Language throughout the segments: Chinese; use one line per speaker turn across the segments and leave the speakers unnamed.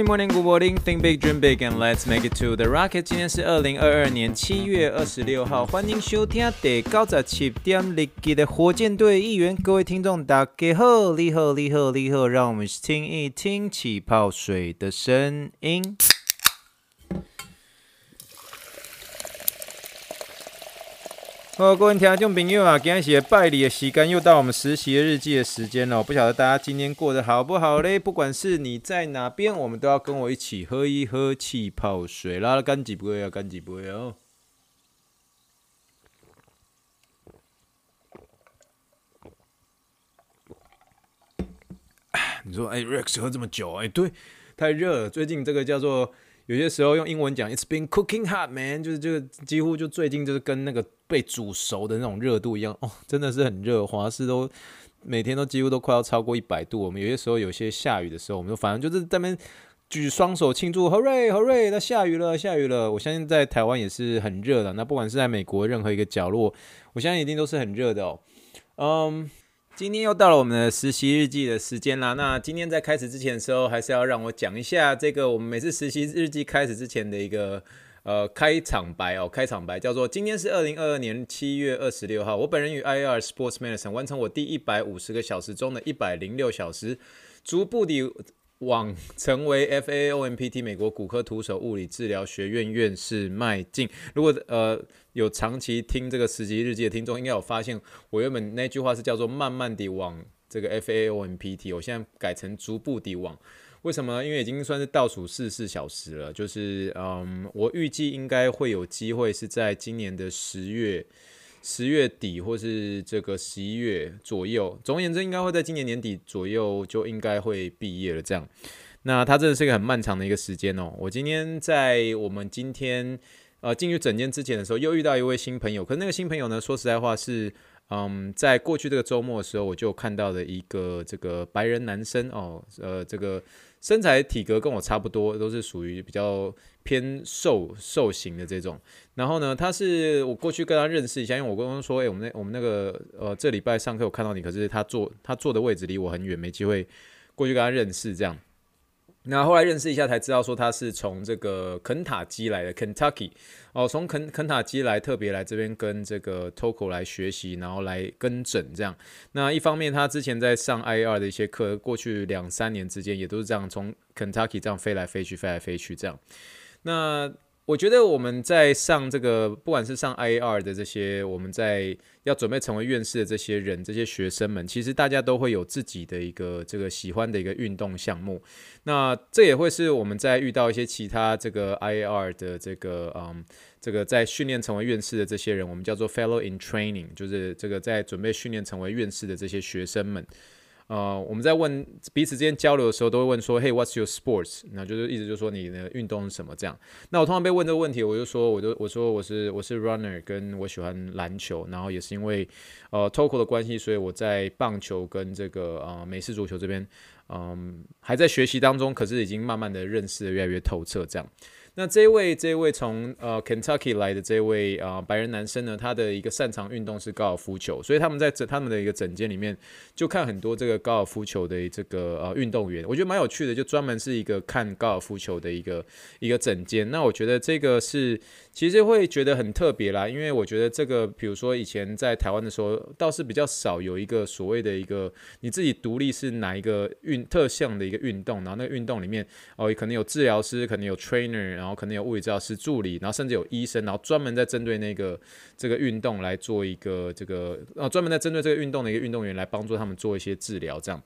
Morning, morning, good morning. Think big, dream big, and let's make it to the rocket. 今天是二零二二年七月二十六号，欢迎收听第九十七点日记的火箭队预言。各位听众，大家好，你好，你好，你好，让我们听一听气泡水的声音。各位听众朋友啊，今天是拜礼的时间，又到我们实习日记的时间了。不晓得大家今天过得好不好嘞？不管是你在哪边，我们都要跟我一起喝一喝气泡水啦，干几杯啊，干几杯哦。你说，哎，Rex 喝这么久，哎，对，太热了。最近这个叫做。有些时候用英文讲，It's been cooking hot, man，就是这个几乎就最近就是跟那个被煮熟的那种热度一样哦，真的是很热，华氏都每天都几乎都快要超过一百度。我们有些时候有些下雨的时候，我们就反正就是在那边举双手庆祝，Hooray，Hooray，那下雨了，下雨了。我相信在台湾也是很热的，那不管是在美国任何一个角落，我相信一定都是很热的哦。嗯。今天又到了我们的实习日记的时间啦。那今天在开始之前的时候，还是要让我讲一下这个我们每次实习日记开始之前的一个呃开场白哦。开场白叫做：今天是二零二二年七月二十六号，我本人与 I R Sports Medicine 完成我第一百五十个小时中的一百零六小时，逐步的。往成为 FAOMPT 美国骨科徒手物理治疗学院院士迈进。如果呃有长期听这个实习日记的听众，应该有发现我原本那句话是叫做慢慢地往这个 FAOMPT，我现在改成逐步地往。为什么？因为已经算是倒数四十四小时了。就是嗯，我预计应该会有机会是在今年的十月。十月底或是这个十一月左右，总而言之，应该会在今年年底左右就应该会毕业了。这样，那它真的是一个很漫长的一个时间哦。我今天在我们今天呃进去整间之前的时候，又遇到一位新朋友。可是那个新朋友呢，说实在话是，嗯，在过去这个周末的时候，我就看到了一个这个白人男生哦，呃，这个。身材体格跟我差不多，都是属于比较偏瘦瘦型的这种。然后呢，他是我过去跟他认识一下，因为我刚刚说，诶、欸，我们那我们那个呃，这礼拜上课我看到你，可是他坐他坐的位置离我很远，没机会过去跟他认识这样。那后来认识一下才知道，说他是从这个肯塔基来的，Kentucky 哦，从肯肯塔基来，特别来这边跟这个 Toko 来学习，然后来跟诊这样。那一方面，他之前在上 IAR 的一些课，过去两三年之间也都是这样，从 Kentucky 这样飞来飞去，飞来飞去这样。那我觉得我们在上这个，不管是上 IAR 的这些，我们在要准备成为院士的这些人，这些学生们，其实大家都会有自己的一个这个喜欢的一个运动项目。那这也会是我们在遇到一些其他这个 IAR 的这个嗯，这个在训练成为院士的这些人，我们叫做 Fellow in Training，就是这个在准备训练成为院士的这些学生们。呃，我们在问彼此之间交流的时候，都会问说：“Hey，what's your sports？” 那就是意思就是说你的运动是什么这样。那我通常被问这个问题，我就说，我就我说我是我是 runner，跟我喜欢篮球，然后也是因为呃 Toko 的关系，所以我在棒球跟这个呃美式足球这边，嗯、还在学习当中，可是已经慢慢的认识的越来越透彻这样。那这位，这位从呃 Kentucky 来的这位啊、呃、白人男生呢，他的一个擅长运动是高尔夫球，所以他们在这他们的一个整间里面就看很多这个高尔夫球的这个呃运动员，我觉得蛮有趣的，就专门是一个看高尔夫球的一个一个整间。那我觉得这个是其实会觉得很特别啦，因为我觉得这个比如说以前在台湾的时候，倒是比较少有一个所谓的一个你自己独立是哪一个运特项的一个运动，然后那个运动里面哦可能有治疗师，可能有 trainer。然后然后可能有物理治疗师助理，然后甚至有医生，然后专门在针对那个这个运动来做一个这个，呃，专门在针对这个运动的一个运动员来帮助他们做一些治疗，这样。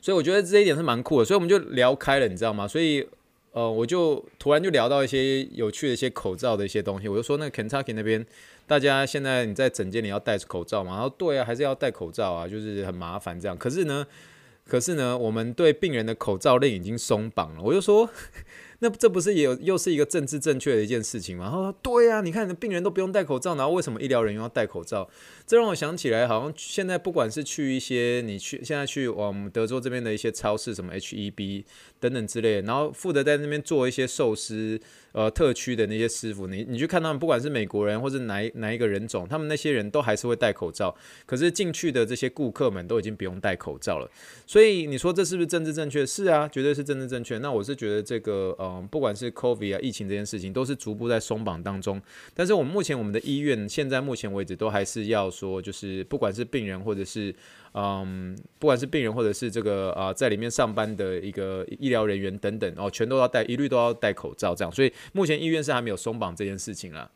所以我觉得这一点是蛮酷的，所以我们就聊开了，你知道吗？所以呃，我就突然就聊到一些有趣的一些口罩的一些东西，我就说那个 Kentucky 那边，大家现在你在诊间里要戴着口罩嘛？然后对啊，还是要戴口罩啊，就是很麻烦这样。可是呢，可是呢，我们对病人的口罩令已经松绑了，我就说。那这不是也有又是一个政治正确的一件事情吗？他说对呀、啊，你看病人都不用戴口罩，然后为什么医疗人员要戴口罩？这让我想起来，好像现在不管是去一些你去现在去我们德州这边的一些超市，什么 H-E-B 等等之类的，然后负责在那边做一些寿司。呃，特区的那些师傅，你你去看他们，不管是美国人或者哪哪一个人种，他们那些人都还是会戴口罩。可是进去的这些顾客们都已经不用戴口罩了。所以你说这是不是政治正确？是啊，绝对是政治正确。那我是觉得这个呃，不管是 COVID 啊，疫情这件事情，都是逐步在松绑当中。但是我们目前我们的医院，现在目前为止都还是要说，就是不管是病人或者是。嗯，不管是病人或者是这个啊、在里面上班的一个医疗人员等等哦，全都要戴，一律都要戴口罩这样。所以目前医院是还没有松绑这件事情啊。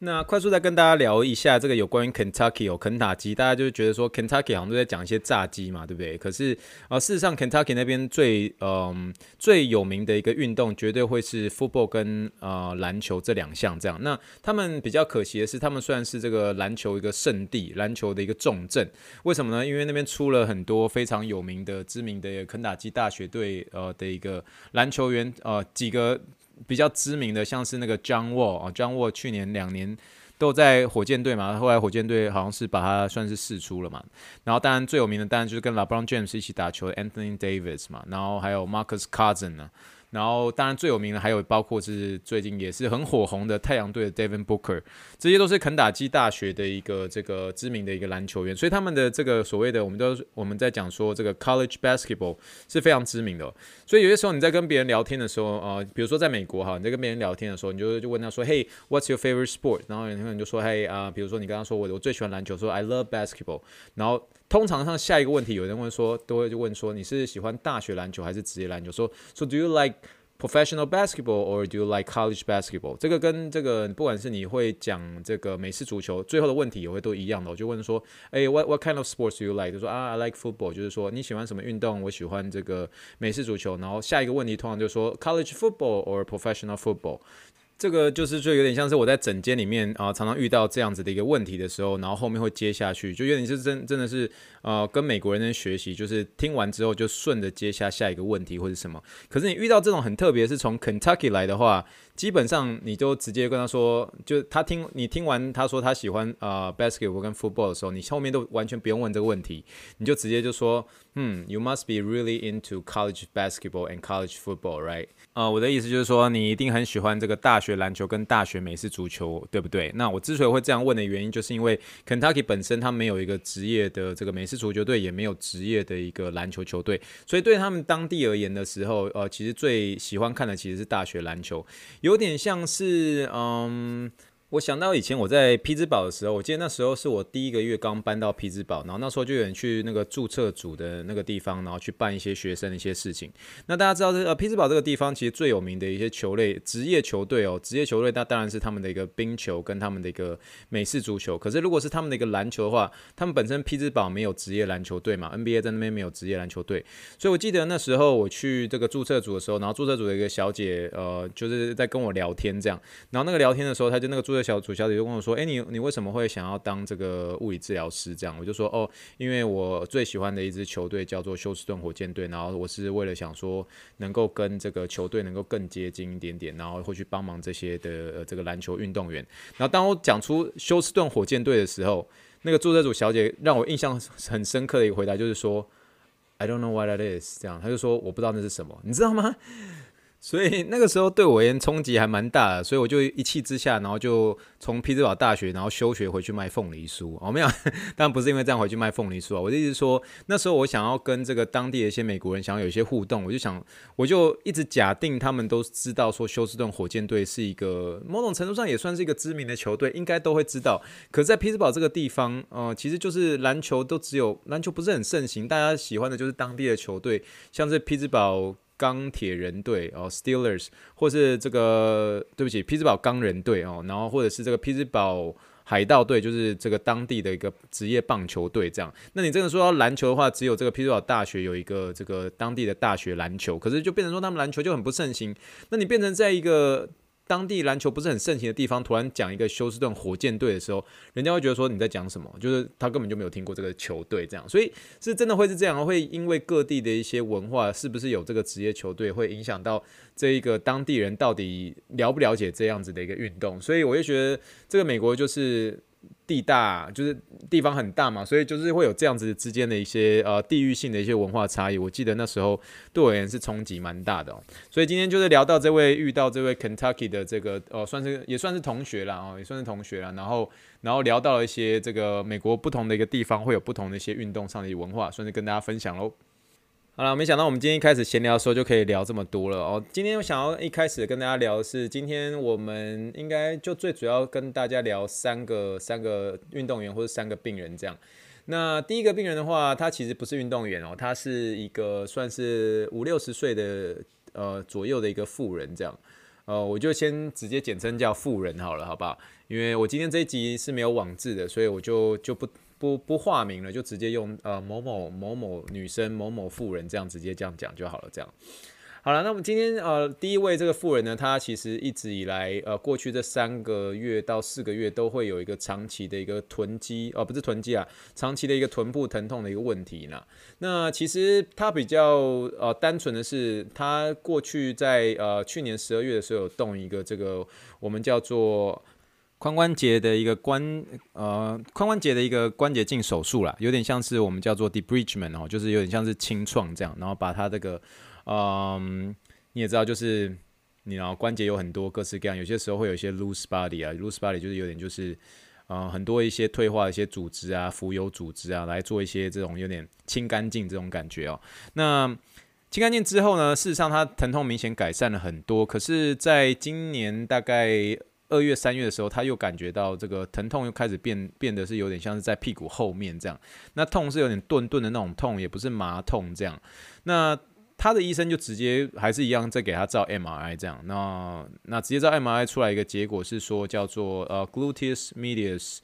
那快速再跟大家聊一下这个有关于 Kentucky 哦，肯塔基，大家就觉得说 Kentucky 好像都在讲一些炸鸡嘛，对不对？可是啊、呃，事实上 Kentucky 那边最嗯最有名的一个运动，绝对会是 football 跟呃篮球这两项这样。那他们比较可惜的是，他们虽然是这个篮球一个圣地，篮球的一个重镇，为什么呢？因为那边出了很多非常有名的、知名的肯塔基大学队呃的一个篮球员呃几个。比较知名的像是那个 John Wall 啊，John Wall 去年两年都在火箭队嘛，后来火箭队好像是把他算是释出了嘛。然后当然最有名的当然就是跟 LeBron James 一起打球的 Anthony Davis 嘛，然后还有 Marcus Cousins 呢。然后，当然最有名的还有包括是最近也是很火红的太阳队的 Devin Booker，这些都是肯塔基大学的一个这个知名的一个篮球员，所以他们的这个所谓的我们都我们在讲说这个 College Basketball 是非常知名的。所以有些时候你在跟别人聊天的时候，呃，比如说在美国哈，你在跟别人聊天的时候，你就就问他说，Hey，what's your favorite sport？然后有人就说，Hey 啊，比如说你跟他说我我最喜欢篮球，说 I love basketball。然后通常上下一个问题，有人问说，都会就问说你是喜欢大学篮球还是职业篮球？说，So do you like Professional basketball or do you like college basketball？这个跟这个不管是你会讲这个美式足球，最后的问题也会都一样的。我就问说，哎，what what kind of sports do you like？就说啊，I like football，就是说你喜欢什么运动？我喜欢这个美式足球。然后下一个问题通常就说 college football or professional football。这个就是就有点像是我在整间里面啊，常常遇到这样子的一个问题的时候，然后后面会接下去，就有点是真真的是呃跟美国人学习，就是听完之后就顺着接下下一个问题或者什么。可是你遇到这种很特别，是从 Kentucky 来的话。基本上你就直接跟他说，就他听你听完他说他喜欢、呃、basketball 跟 football 的时候，你后面都完全不用问这个问题，你就直接就说，嗯，you must be really into college basketball and college football，right？啊、呃，我的意思就是说，你一定很喜欢这个大学篮球跟大学美式足球，对不对？那我之所以会这样问的原因，就是因为 Kentucky 本身它没有一个职业的这个美式足球队，也没有职业的一个篮球球队，所以对他们当地而言的时候，呃，其实最喜欢看的其实是大学篮球。有点像是，嗯。我想到以前我在匹兹堡的时候，我记得那时候是我第一个月刚搬到匹兹堡，然后那时候就有人去那个注册组的那个地方，然后去办一些学生的一些事情。那大家知道这呃匹兹堡这个地方其实最有名的一些球类职业球队哦，职业球队那当然是他们的一个冰球跟他们的一个美式足球。可是如果是他们的一个篮球的话，他们本身匹兹堡没有职业篮球队嘛，NBA 在那边没有职业篮球队，所以我记得那时候我去这个注册组的时候，然后注册组的一个小姐呃就是在跟我聊天这样，然后那个聊天的时候，他就那个注小组小姐就跟我说：“哎，你你为什么会想要当这个物理治疗师？”这样我就说：“哦，因为我最喜欢的一支球队叫做休斯顿火箭队，然后我是为了想说能够跟这个球队能够更接近一点点，然后会去帮忙这些的、呃、这个篮球运动员。然后当我讲出休斯顿火箭队的时候，那个注册组小姐让我印象很深刻的一个回答就是说：‘I don't know what that is。’这样，他就说我不知道那是什么，你知道吗？”所以那个时候对我而言冲击还蛮大的，所以我就一气之下，然后就从匹兹堡大学，然后休学回去卖凤梨酥。哦，没有，当然不是因为这样回去卖凤梨酥啊。我的意思说，那时候我想要跟这个当地的一些美国人想要有一些互动，我就想，我就一直假定他们都知道说休斯顿火箭队是一个某种程度上也算是一个知名的球队，应该都会知道。可是在匹兹堡这个地方，呃，其实就是篮球都只有篮球不是很盛行，大家喜欢的就是当地的球队，像是匹兹堡。钢铁人队哦，Steelers，或是这个对不起，匹兹堡钢人队哦，然后或者是这个匹兹堡海盗队，就是这个当地的一个职业棒球队这样。那你真的说到篮球的话，只有这个匹兹堡大学有一个这个当地的大学篮球，可是就变成说他们篮球就很不盛行。那你变成在一个当地篮球不是很盛行的地方，突然讲一个休斯顿火箭队的时候，人家会觉得说你在讲什么？就是他根本就没有听过这个球队这样，所以是真的会是这样，会因为各地的一些文化是不是有这个职业球队，会影响到这一个当地人到底了不了解这样子的一个运动，所以我就觉得这个美国就是。地大就是地方很大嘛，所以就是会有这样子之间的一些呃地域性的一些文化差异。我记得那时候对我而言是冲击蛮大的哦。所以今天就是聊到这位遇到这位 Kentucky 的这个呃算是也算是同学啦哦，也算是同学啦。然后然后聊到了一些这个美国不同的一个地方会有不同的一些运动上的文化，算是跟大家分享喽。好了，没想到我们今天一开始闲聊的时候就可以聊这么多了哦。今天我想要一开始跟大家聊的是，今天我们应该就最主要跟大家聊三个三个运动员或者三个病人这样。那第一个病人的话，他其实不是运动员哦，他是一个算是五六十岁的呃左右的一个富人这样。呃，我就先直接简称叫富人好了，好不好？因为我今天这一集是没有网志的，所以我就就不。不不化名了，就直接用呃某某某某女生某某妇人这样直接这样讲就好了。这样好了，那我们今天呃第一位这个妇人呢，她其实一直以来呃过去这三个月到四个月都会有一个长期的一个囤积哦、呃、不是囤积啊，长期的一个臀部疼痛的一个问题呢。那其实她比较呃单纯的是，她过去在呃去年十二月的时候有动一个这个我们叫做。髋关节的一个关呃髋关节的一个关节镜手术啦，有点像是我们叫做 debridement 哦，就是有点像是清创这样，然后把它这个嗯、你也知道，就是你然后关节有很多各式各样，有些时候会有一些 loose body 啊，loose body 就是有点就是呃很多一些退化的一些组织啊，浮游组织啊，来做一些这种有点清干净这种感觉哦。那清干净之后呢，事实上它疼痛明显改善了很多，可是在今年大概。二月、三月的时候，他又感觉到这个疼痛又开始变，变得是有点像是在屁股后面这样。那痛是有点钝钝的那种痛，也不是麻痛这样。那他的医生就直接还是一样在给他照 MRI 这样。那那直接照 MRI 出来一个结果是说叫做呃 Gluteus Medius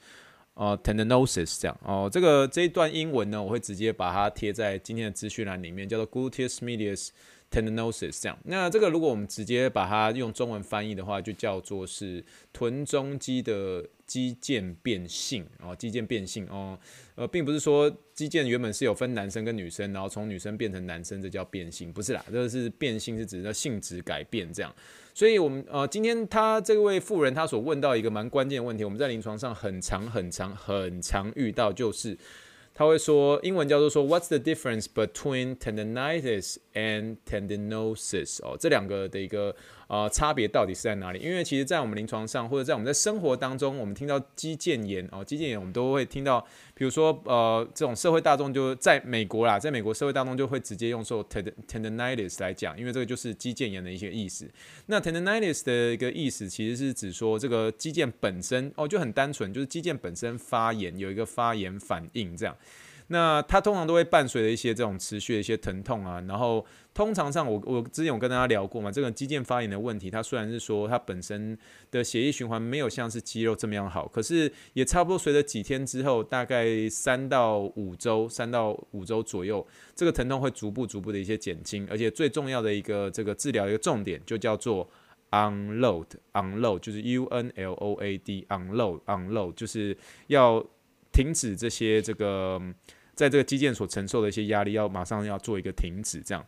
呃 Tendinosis 这样。哦，这个这一段英文呢，我会直接把它贴在今天的资讯栏里面，叫做 Gluteus Medius。Tendinosis 这样，那这个如果我们直接把它用中文翻译的话，就叫做是臀中肌的肌腱变性哦，肌腱变性哦，呃，并不是说肌腱原本是有分男生跟女生，然后从女生变成男生，这叫变性，不是啦，这个是变性是指的性质改变这样。所以，我们呃，今天他这位妇人他所问到一个蛮关键的问题，我们在临床上很常、很常、很常遇到，就是。他会说英文叫做说 What's the difference between tendinitis and tendinosis？哦，这两个的一个 呃差别到底是在哪里？因为其实，在我们临床上或者在我们在生活当中，我们听到肌腱炎哦，肌腱炎我们都会听到，比如说呃这种社会大众就在美国啦，在美国社会大众就会直接用说 tendinitis 来讲，因为这个就是肌腱炎的一些意思。那 tendinitis 的一个意思其实是指说这个肌腱本身哦就很单纯，就是肌腱本身发炎，有一个发炎反应这样。那它通常都会伴随着一些这种持续的一些疼痛啊，然后通常上我我之前有跟大家聊过嘛，这个肌腱发炎的问题，它虽然是说它本身的血液循环没有像是肌肉这么样好，可是也差不多随着几天之后，大概三到五周，三到五周左右，这个疼痛会逐步逐步的一些减轻，而且最重要的一个这个治疗一个重点就叫做 unload，unload 就是 U N L O A D，unload，unload 就是要。停止这些这个在这个肌腱所承受的一些压力，要马上要做一个停止，这样。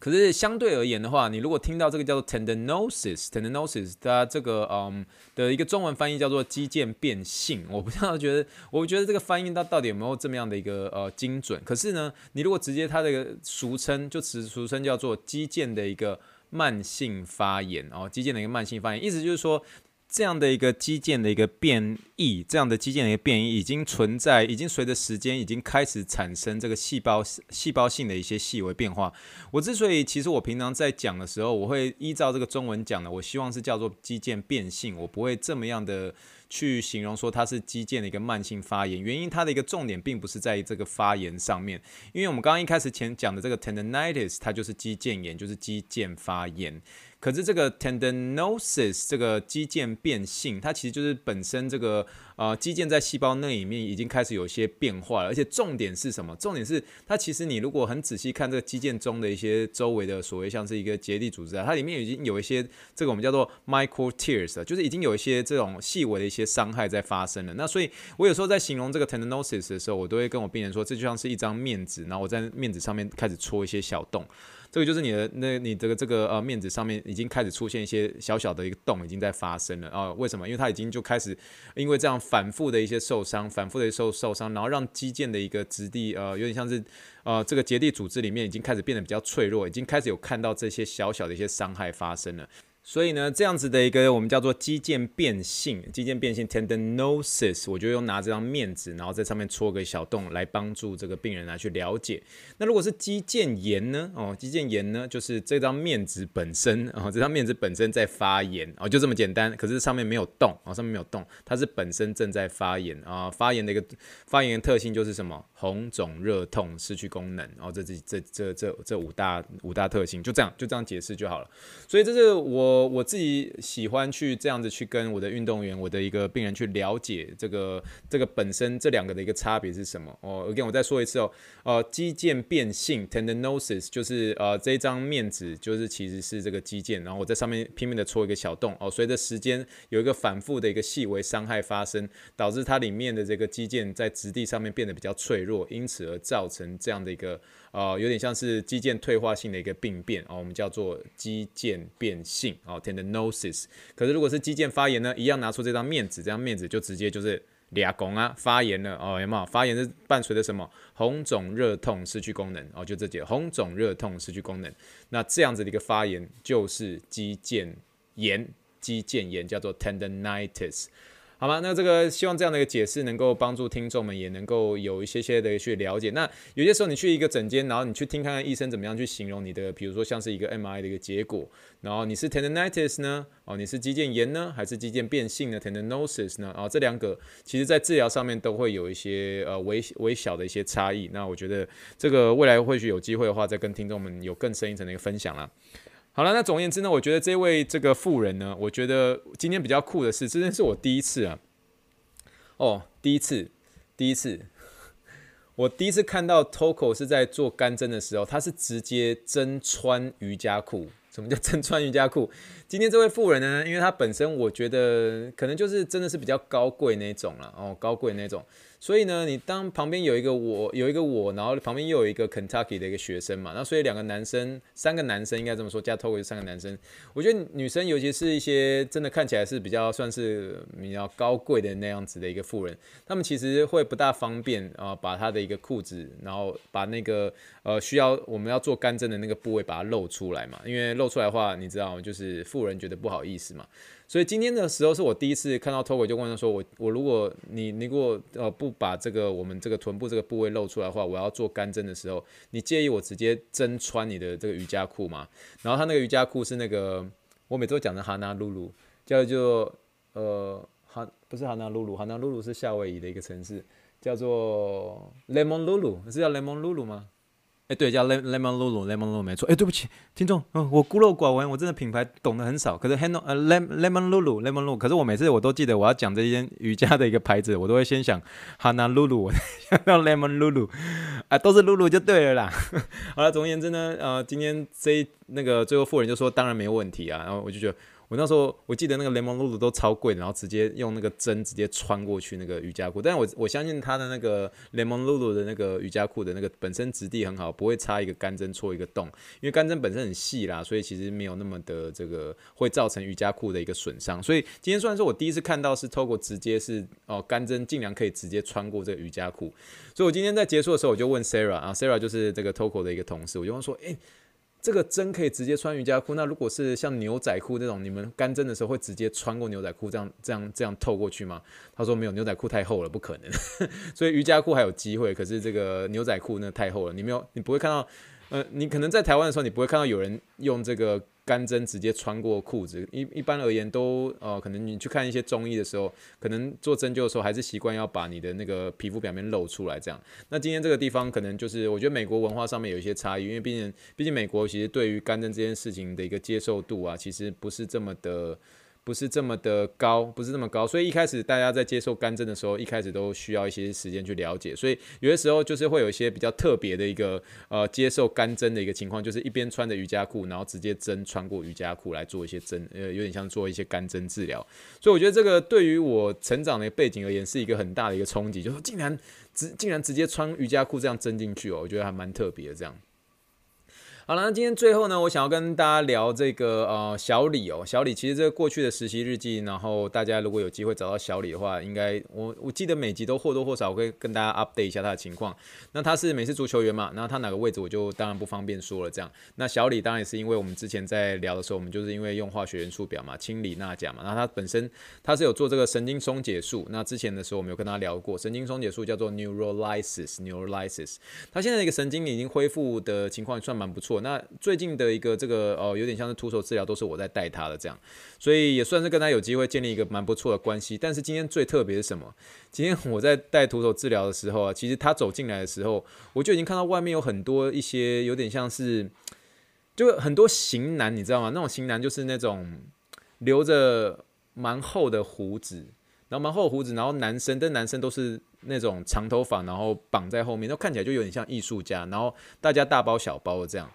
可是相对而言的话，你如果听到这个叫做 tendinosis，tendinosis，它这个嗯的一个中文翻译叫做肌腱变性，我不知道觉得，我觉得这个翻译它到底有没有这么样的一个呃精准？可是呢，你如果直接它的一个俗称，就词俗称叫做肌腱的一个慢性发炎哦，肌腱的一个慢性发炎，意思就是说。这样的一个肌腱的一个变异，这样的肌腱的一个变异已经存在，已经随着时间已经开始产生这个细胞细胞性的一些细微变化。我之所以其实我平常在讲的时候，我会依照这个中文讲的，我希望是叫做肌腱变性，我不会这么样的。去形容说它是肌腱的一个慢性发炎，原因它的一个重点并不是在于这个发炎上面，因为我们刚刚一开始前讲的这个 tendinitis，它就是肌腱炎，就是肌腱发炎。可是这个 tendinosis 这个肌腱变性，它其实就是本身这个呃肌腱在细胞内里面已经开始有些变化了，而且重点是什么？重点是它其实你如果很仔细看这个肌腱中的一些周围的所谓像是一个结缔组织啊，它里面已经有一些这个我们叫做 micro tears，就是已经有一些这种细微的一些伤害在发生了。那所以我有时候在形容这个 tendinosis 的时候，我都会跟我病人说，这就像是一张面纸，然后我在面纸上面开始戳一些小洞。这个就是你的那，你这个这个呃面子上面已经开始出现一些小小的一个洞，已经在发生了啊？为什么？因为它已经就开始，因为这样反复的一些受伤，反复的受受伤，然后让肌腱的一个质地呃有点像是呃这个结缔组织里面已经开始变得比较脆弱，已经开始有看到这些小小的一些伤害发生了。所以呢，这样子的一个我们叫做肌腱变性，肌腱变性 tendinosis，我就用拿这张面纸，然后在上面戳个小洞，来帮助这个病人来去了解。那如果是肌腱炎呢？哦，肌腱炎呢，就是这张面纸本身，哦，这张面纸本身在发炎，哦，就这么简单。可是上面没有洞，哦，上面没有洞，它是本身正在发炎啊。发炎的一个发炎的特性就是什么？红肿、热痛、失去功能。哦，这这这这这这五大五大特性，就这样就这样解释就好了。所以这是我。我自己喜欢去这样子去跟我的运动员、我的一个病人去了解这个这个本身这两个的一个差别是什么哦。again 我再说一次哦，呃，肌腱变性 tendinosis 就是呃这一张面纸就是其实是这个肌腱，然后我在上面拼命的戳一个小洞哦，随着时间有一个反复的一个细微伤害发生，导致它里面的这个肌腱在质地上面变得比较脆弱，因此而造成这样的一个。呃，有点像是肌腱退化性的一个病变哦，我们叫做肌腱变性哦，tendinosis。可是如果是肌腱发炎呢，一样拿出这张面子，这张面子就直接就是俩拱啊，发炎了哦，有没有？发炎是伴随着什么？红肿、热痛、失去功能哦，就这几个，红肿、热痛、失去功能。那这样子的一个发炎就是肌腱炎，肌腱炎叫做 tendinitis。好吗？那这个希望这样的一个解释能够帮助听众们，也能够有一些些的去了解。那有些时候你去一个诊间，然后你去听看看医生怎么样去形容你的，比如说像是一个 M I 的一个结果，然后你是 tendinitis 呢？哦，你是肌腱炎呢，还是肌腱变性呢？tendinosis 呢？啊，这两个其实在治疗上面都会有一些呃微微小的一些差异。那我觉得这个未来或许有机会的话，再跟听众们有更深一层的一个分享啦。好了，那总而言之呢，我觉得这位这个妇人呢，我觉得今天比较酷的是，这真是我第一次啊，哦，第一次，第一次，我第一次看到 Toko 是在做干针的时候，他是直接针穿瑜伽裤。什么叫针穿瑜伽裤？今天这位妇人呢，因为她本身我觉得可能就是真的是比较高贵那种了，哦，高贵那种。所以呢，你当旁边有一个我，有一个我，然后旁边又有一个 Kentucky 的一个学生嘛，那所以两个男生，三个男生应该这么说，加 Toko 就三个男生。我觉得女生，尤其是一些真的看起来是比较算是比较高贵的那样子的一个妇人，他们其实会不大方便啊、把她的一个裤子，然后把那个呃需要我们要做干针的那个部位把它露出来嘛，因为露出来的话，你知道，就是妇人觉得不好意思嘛。所以今天的时候是我第一次看到 Toko 就问他说，我我如果你你如果呃不把这个我们这个臀部这个部位露出来的话，我要做干针的时候，你介意我直接针穿你的这个瑜伽裤吗？然后他那个瑜伽裤是那个我每次都讲的哈纳露露，叫做呃哈不是哈纳露露，哈纳露露是夏威夷的一个城市，叫做 Lemon Lulu，是叫 Lemon Lulu 吗？哎，对，叫 Lemon Lulu，Lemon Lulu 没错。哎，对不起，听众，嗯，我孤陋寡闻，我真的品牌懂得很少。可是 Hello，呃，Lemon Lulu，Lemon Lulu，可是我每次我都记得我要讲这间瑜伽的一个牌子，我都会先想 Hana Lulu，想到 Lemon Lulu，啊，都是 Lulu 就对了啦。好了，总而言之呢，呃，今天这那个最后富人就说当然没有问题啊，然后我就觉得。我那时候我记得那个雷蒙露露都超贵，然后直接用那个针直接穿过去那个瑜伽裤。但我我相信他的那个雷蒙露露的那个瑜伽裤的那个本身质地很好，不会插一个干针戳一个洞，因为干针本身很细啦，所以其实没有那么的这个会造成瑜伽裤的一个损伤。所以今天虽然说我第一次看到是透过直接是哦干针尽量可以直接穿过这个瑜伽裤，所以我今天在结束的时候我就问 Sarah 啊，Sarah 就是这个 Toko 的一个同事，我就问说，诶。这个针可以直接穿瑜伽裤，那如果是像牛仔裤这种，你们干针的时候会直接穿过牛仔裤这样这样这样透过去吗？他说没有，牛仔裤太厚了，不可能。所以瑜伽裤还有机会，可是这个牛仔裤那太厚了，你没有，你不会看到。呃，你可能在台湾的时候，你不会看到有人用这个干针直接穿过裤子。一一般而言都呃，可能你去看一些中医的时候，可能做针灸的时候还是习惯要把你的那个皮肤表面露出来这样。那今天这个地方可能就是我觉得美国文化上面有一些差异，因为毕竟毕竟美国其实对于干针这件事情的一个接受度啊，其实不是这么的。不是这么的高，不是这么高，所以一开始大家在接受干针的时候，一开始都需要一些时间去了解，所以有的时候就是会有一些比较特别的一个呃接受干针的一个情况，就是一边穿着瑜伽裤，然后直接针穿过瑜伽裤来做一些针，呃，有点像做一些干针治疗，所以我觉得这个对于我成长的背景而言是一个很大的一个冲击，就是竟然直竟然直接穿瑜伽裤这样针进去哦，我觉得还蛮特别的这样。好了，那今天最后呢，我想要跟大家聊这个呃小李哦，小李其实这个过去的实习日记，然后大家如果有机会找到小李的话，应该我我记得每集都或多或少会跟大家 update 一下他的情况。那他是美式足球员嘛，那他哪个位置我就当然不方便说了。这样，那小李当然也是因为我们之前在聊的时候，我们就是因为用化学元素表嘛，氢锂钠钾嘛，那他本身他是有做这个神经松解术。那之前的时候我们有跟他聊过，神经松解术叫做 neurolysis，neurolysis，他现在的一个神经已经恢复的情况算蛮不错。那最近的一个这个哦，有点像是徒手治疗，都是我在带他的这样，所以也算是跟他有机会建立一个蛮不错的关系。但是今天最特别是什么？今天我在带徒手治疗的时候啊，其实他走进来的时候，我就已经看到外面有很多一些有点像是，就很多型男，你知道吗？那种型男就是那种留着蛮厚的胡子，然后蛮厚胡子，然后男生，但男生都是那种长头发，然后绑在后面，都看起来就有点像艺术家，然后大家大包小包的这样。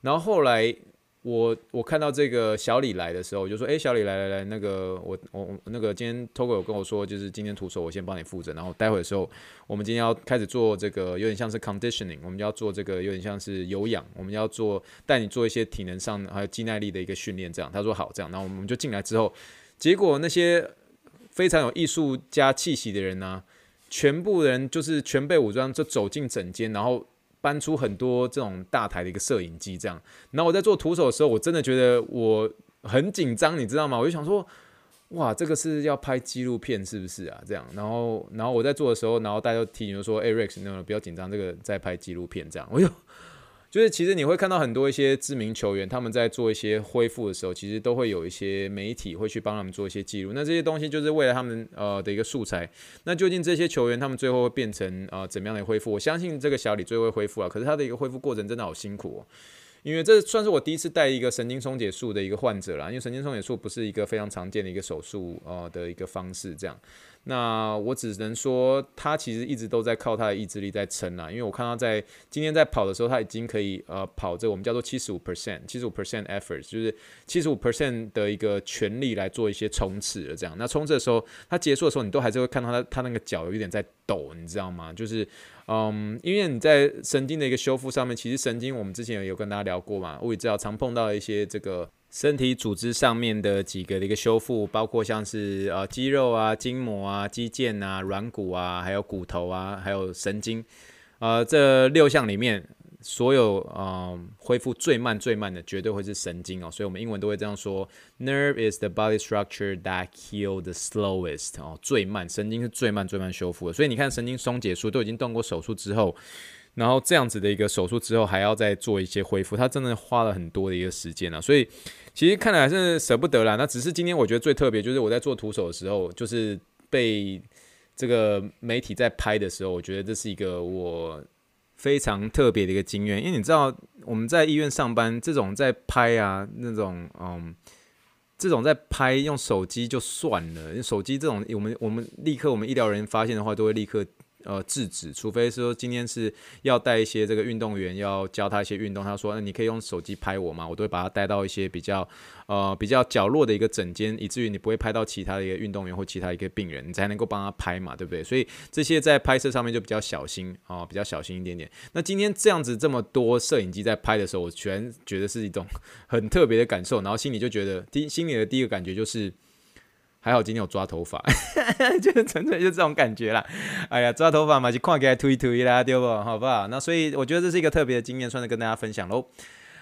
然后后来我我看到这个小李来的时候，我就说：“哎，小李来来来，那个我我那个今天 Togo 有跟我说，就是今天徒手我先帮你负责，然后待会的时候我们今天要开始做这个有点像是 conditioning，我们要做这个有点像是有氧，我们要做带你做一些体能上还有肌耐力的一个训练。这样他说好，这样，然后我们就进来之后，结果那些非常有艺术家气息的人呢、全部人就是全被武装就走进诊间，然后。搬出很多这种大台的一个摄影机，这样。然后我在做徒手的时候，我真的觉得我很紧张，你知道吗？我就想说，哇，这个是要拍纪录片是不是啊？这样。然后，然后我在做的时候，然后大家都提醒说，哎，Rex，那个不要紧张，这个在拍纪录片，这样。我就。就是其实你会看到很多一些知名球员，他们在做一些恢复的时候，其实都会有一些媒体会去帮他们做一些记录。那这些东西就是为了他们呃的一个素材。那究竟这些球员他们最后会变成呃怎么样的恢复？我相信这个小李最后会恢复了，可是他的一个恢复过程真的好辛苦哦。因为这算是我第一次带一个神经松解术的一个患者啦，因为神经松解术不是一个非常常见的一个手术呃的一个方式这样。那我只能说，他其实一直都在靠他的意志力在撑啊。因为我看到在今天在跑的时候，他已经可以呃跑这我们叫做七十五 percent，七十五 percent effort，就是七十五 percent 的一个全力来做一些冲刺了。这样，那冲刺的时候，他结束的时候，你都还是会看到他他那个脚有一点在抖，你知道吗？就是嗯，因为你在神经的一个修复上面，其实神经我们之前有有跟大家聊过嘛，我也知道常碰到一些这个。身体组织上面的几个的一个修复，包括像是呃肌肉啊、筋膜啊、肌腱啊、软骨啊，还有骨头啊，还有神经，呃，这六项里面，所有呃恢复最慢最慢的，绝对会是神经哦。所以我们英文都会这样说：Nerve is the body structure that heal the slowest 哦，最慢，神经是最慢最慢修复的。所以你看，神经松解术都已经动过手术之后。然后这样子的一个手术之后，还要再做一些恢复，他真的花了很多的一个时间啊。所以其实看来还是舍不得啦。那只是今天我觉得最特别，就是我在做徒手的时候，就是被这个媒体在拍的时候，我觉得这是一个我非常特别的一个经验。因为你知道我们在医院上班，这种在拍啊，那种嗯，这种在拍用手机就算了，手机这种我们我们立刻我们医疗人员发现的话，都会立刻。呃，制止，除非说今天是要带一些这个运动员，要教他一些运动。他说，那你可以用手机拍我吗？我都会把他带到一些比较呃比较角落的一个诊间，以至于你不会拍到其他的一个运动员或其他一个病人，你才能够帮他拍嘛，对不对？所以这些在拍摄上面就比较小心啊、比较小心一点点。那今天这样子这么多摄影机在拍的时候，我全觉得是一种 很特别的感受，然后心里就觉得第心里的第一个感觉就是。还好今天有抓头发，就是纯粹就这种感觉啦。哎呀，抓头发嘛，就看起来推推啦，对不？好不好？那所以我觉得这是一个特别的经验，算是跟大家分享喽。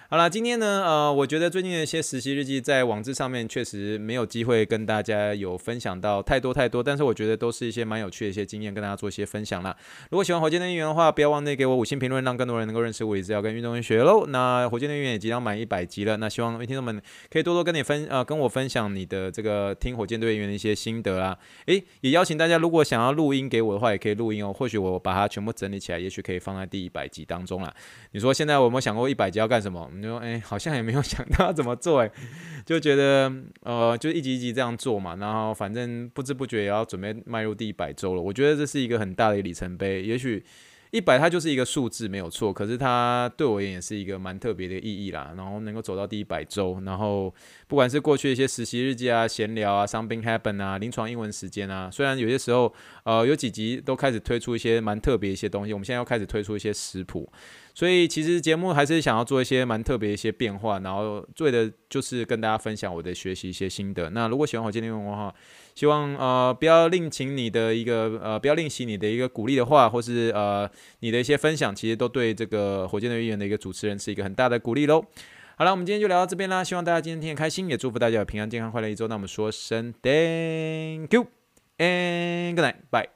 好了，今天呢，呃，我觉得最近的一些实习日记在网志上面确实没有机会跟大家有分享到太多太多，但是我觉得都是一些蛮有趣的一些经验，跟大家做一些分享啦。如果喜欢火箭队运营的话，不要忘记给我五星评论，让更多人能够认识物理治疗跟运动医学喽。那火箭队运营也即将满一百集了，那希望听众们可以多多跟你分呃跟我分享你的这个听火箭队运营的一些心得啦。诶，也邀请大家如果想要录音给我的话，也可以录音哦，或许我把它全部整理起来，也许可以放在第一百集当中啦。你说现在我有没有想过一百集要干什么？你说，哎，好像也没有想到要怎么做，哎，就觉得，呃，就一集一集这样做嘛，然后反正不知不觉也要准备迈入第一百周了。我觉得这是一个很大的里程碑，也许。一百，它就是一个数字，没有错。可是它对我而言也是一个蛮特别的意义啦。然后能够走到第一百周，然后不管是过去一些实习日记啊、闲聊啊、Something Happen 啊、临床英文时间啊，虽然有些时候呃有几集都开始推出一些蛮特别一些东西，我们现在要开始推出一些食谱。所以其实节目还是想要做一些蛮特别一些变化，然后做的就是跟大家分享我的学习一些心得。那如果喜欢我今天的内容的话，希望呃不要吝情你的一个呃不要吝惜你的一个鼓励的话，或是呃你的一些分享，其实都对这个火箭队运营的一个主持人是一个很大的鼓励喽。好了，我们今天就聊到这边啦，希望大家今天听得开心，也祝福大家有平安健康快乐一周。那我们说声 Thank you and good night，bye。